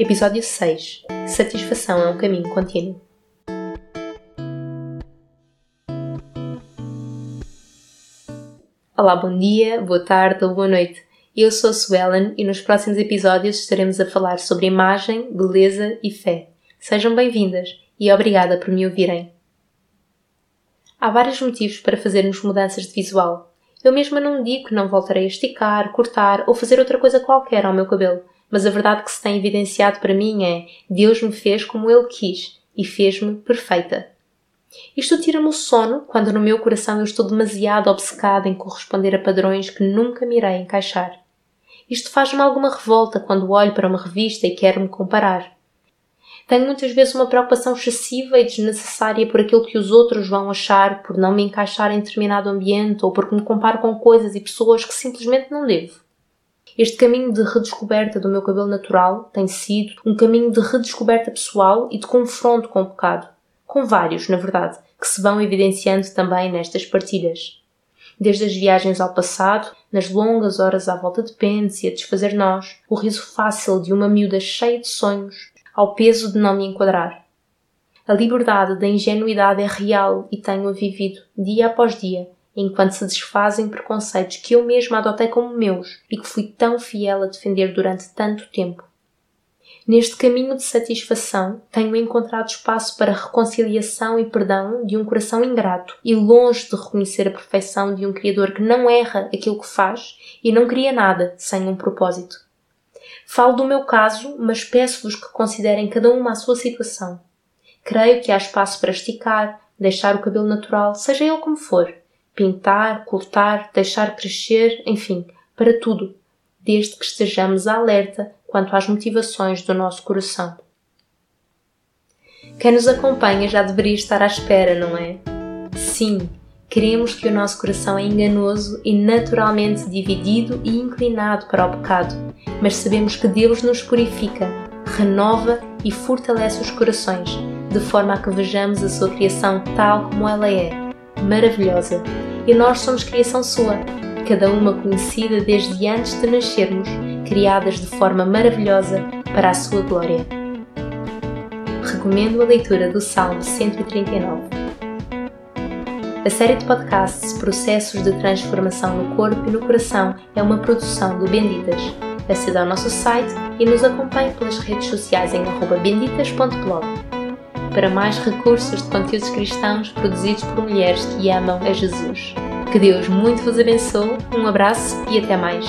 Episódio 6 Satisfação é um caminho contínuo. Olá, bom dia, boa tarde ou boa noite. Eu sou a Suelen e nos próximos episódios estaremos a falar sobre imagem, beleza e fé. Sejam bem-vindas e obrigada por me ouvirem. Há vários motivos para fazermos mudanças de visual. Eu mesma não digo que não voltarei a esticar, cortar ou fazer outra coisa qualquer ao meu cabelo, mas a verdade que se tem evidenciado para mim é Deus me fez como Ele quis e fez-me perfeita. Isto tira-me o sono quando no meu coração eu estou demasiado obcecada em corresponder a padrões que nunca me irei encaixar. Isto faz-me alguma revolta quando olho para uma revista e quero me comparar. Tenho muitas vezes uma preocupação excessiva e desnecessária por aquilo que os outros vão achar, por não me encaixar em determinado ambiente ou porque me comparo com coisas e pessoas que simplesmente não devo. Este caminho de redescoberta do meu cabelo natural tem sido um caminho de redescoberta pessoal e de confronto com o pecado, com vários, na verdade, que se vão evidenciando também nestas partilhas. Desde as viagens ao passado, nas longas horas à volta de pentes e a desfazer nós, o riso fácil de uma miúda cheia de sonhos, ao peso de não me enquadrar. A liberdade da ingenuidade é real e tenho-a vivido dia após dia enquanto se desfazem preconceitos que eu mesma adotei como meus e que fui tão fiel a defender durante tanto tempo. Neste caminho de satisfação, tenho encontrado espaço para reconciliação e perdão de um coração ingrato e longe de reconhecer a perfeição de um Criador que não erra aquilo que faz e não cria nada sem um propósito. Falo do meu caso, mas peço-vos que considerem cada uma a sua situação. Creio que há espaço para esticar, deixar o cabelo natural, seja ele como for, pintar, cortar, deixar crescer, enfim, para tudo, desde que estejamos alerta quanto às motivações do nosso coração. Quem nos acompanha já deveria estar à espera, não é? Sim, queremos que o nosso coração é enganoso e naturalmente dividido e inclinado para o pecado, mas sabemos que Deus nos purifica, renova e fortalece os corações, de forma a que vejamos a sua criação tal como ela é, maravilhosa, e nós somos criação sua, cada uma conhecida desde antes de nascermos, criadas de forma maravilhosa para a sua glória. Recomendo a leitura do Salmo 139. A série de podcasts Processos de Transformação no Corpo e no Coração é uma produção do Benditas. Acede ao nosso site e nos acompanhe pelas redes sociais em benditas.blog para mais recursos de conteúdos cristãos produzidos por mulheres que amam a Jesus. Que Deus muito vos abençoe, um abraço e até mais!